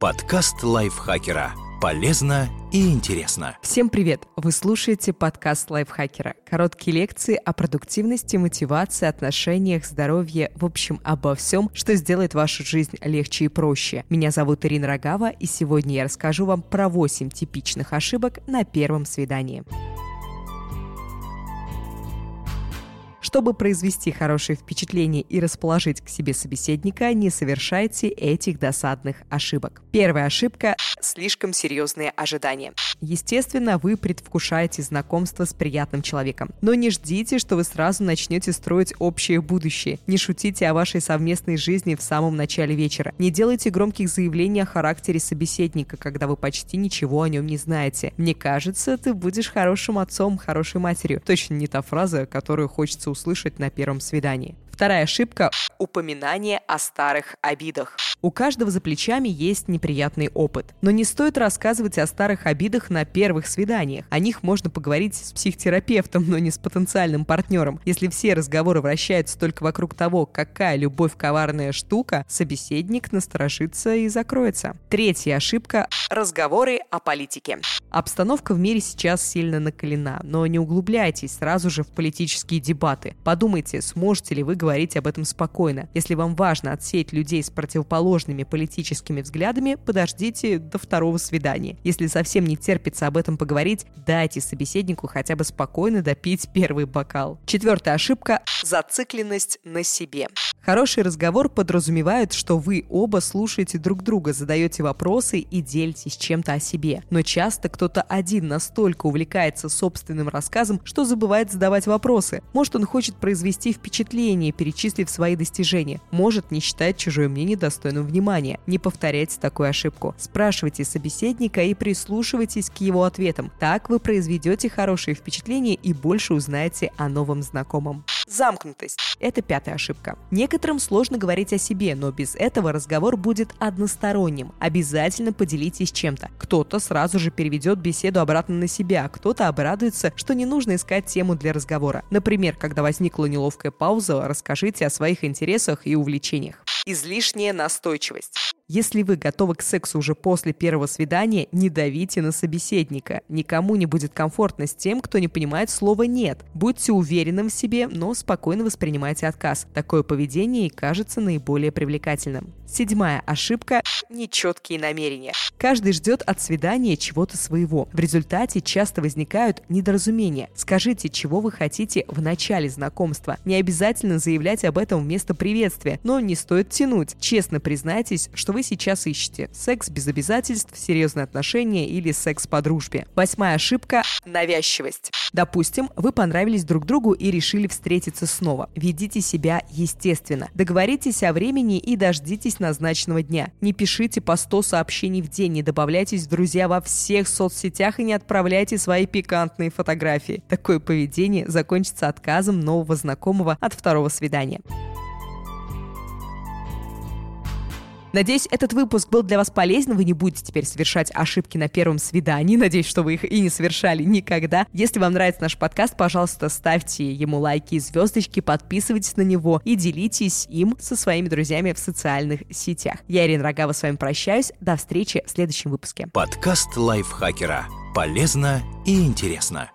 Подкаст лайфхакера. Полезно и интересно. Всем привет! Вы слушаете подкаст лайфхакера. Короткие лекции о продуктивности, мотивации, отношениях, здоровье, в общем, обо всем, что сделает вашу жизнь легче и проще. Меня зовут Ирина Рогава, и сегодня я расскажу вам про 8 типичных ошибок на первом свидании. Чтобы произвести хорошее впечатление и расположить к себе собеседника, не совершайте этих досадных ошибок. Первая ошибка – слишком серьезные ожидания. Естественно, вы предвкушаете знакомство с приятным человеком. Но не ждите, что вы сразу начнете строить общее будущее. Не шутите о вашей совместной жизни в самом начале вечера. Не делайте громких заявлений о характере собеседника, когда вы почти ничего о нем не знаете. Мне кажется, ты будешь хорошим отцом, хорошей матерью. Точно не та фраза, которую хочется услышать услышать на первом свидании. Вторая ошибка – упоминание о старых обидах. У каждого за плечами есть неприятный опыт. Но не стоит рассказывать о старых обидах на первых свиданиях. О них можно поговорить с психотерапевтом, но не с потенциальным партнером. Если все разговоры вращаются только вокруг того, какая любовь коварная штука, собеседник насторожится и закроется. Третья ошибка – разговоры о политике. Обстановка в мире сейчас сильно накалена, но не углубляйтесь сразу же в политические дебаты. Подумайте, сможете ли вы говорить говорить об этом спокойно. Если вам важно отсеять людей с противоположными политическими взглядами, подождите до второго свидания. Если совсем не терпится об этом поговорить, дайте собеседнику хотя бы спокойно допить первый бокал. Четвертая ошибка – зацикленность на себе. Хороший разговор подразумевает, что вы оба слушаете друг друга, задаете вопросы и делитесь чем-то о себе. Но часто кто-то один настолько увлекается собственным рассказом, что забывает задавать вопросы. Может, он хочет произвести впечатление, перечислив свои достижения. Может не считать чужое мнение достойным внимания. Не повторяйте такую ошибку. Спрашивайте собеседника и прислушивайтесь к его ответам. Так вы произведете хорошее впечатление и больше узнаете о новом знакомом. Замкнутость. Это пятая ошибка. Некоторым сложно говорить о себе, но без этого разговор будет односторонним. Обязательно поделитесь чем-то. Кто-то сразу же переведет беседу обратно на себя, кто-то обрадуется, что не нужно искать тему для разговора. Например, когда возникла неловкая пауза, расскажите расскажите о своих интересах и увлечениях. Излишняя настойчивость. Если вы готовы к сексу уже после первого свидания, не давите на собеседника. Никому не будет комфортно с тем, кто не понимает слова «нет». Будьте уверенным в себе, но спокойно воспринимайте отказ. Такое поведение и кажется наиболее привлекательным. Седьмая ошибка – нечеткие намерения. Каждый ждет от свидания чего-то своего. В результате часто возникают недоразумения. Скажите, чего вы хотите в начале знакомства. Не обязательно заявлять об этом вместо приветствия, но не стоит тянуть. Честно признайтесь, что вы вы сейчас ищете. Секс без обязательств, серьезные отношения или секс по дружбе. Восьмая ошибка – навязчивость. Допустим, вы понравились друг другу и решили встретиться снова. Ведите себя естественно. Договоритесь о времени и дождитесь назначенного дня. Не пишите по 100 сообщений в день, не добавляйтесь в друзья во всех соцсетях и не отправляйте свои пикантные фотографии. Такое поведение закончится отказом нового знакомого от второго свидания. Надеюсь, этот выпуск был для вас полезен. Вы не будете теперь совершать ошибки на первом свидании. Надеюсь, что вы их и не совершали никогда. Если вам нравится наш подкаст, пожалуйста, ставьте ему лайки и звездочки, подписывайтесь на него и делитесь им со своими друзьями в социальных сетях. Я, Ирина Рогава, с вами прощаюсь. До встречи в следующем выпуске. Подкаст лайфхакера. Полезно и интересно.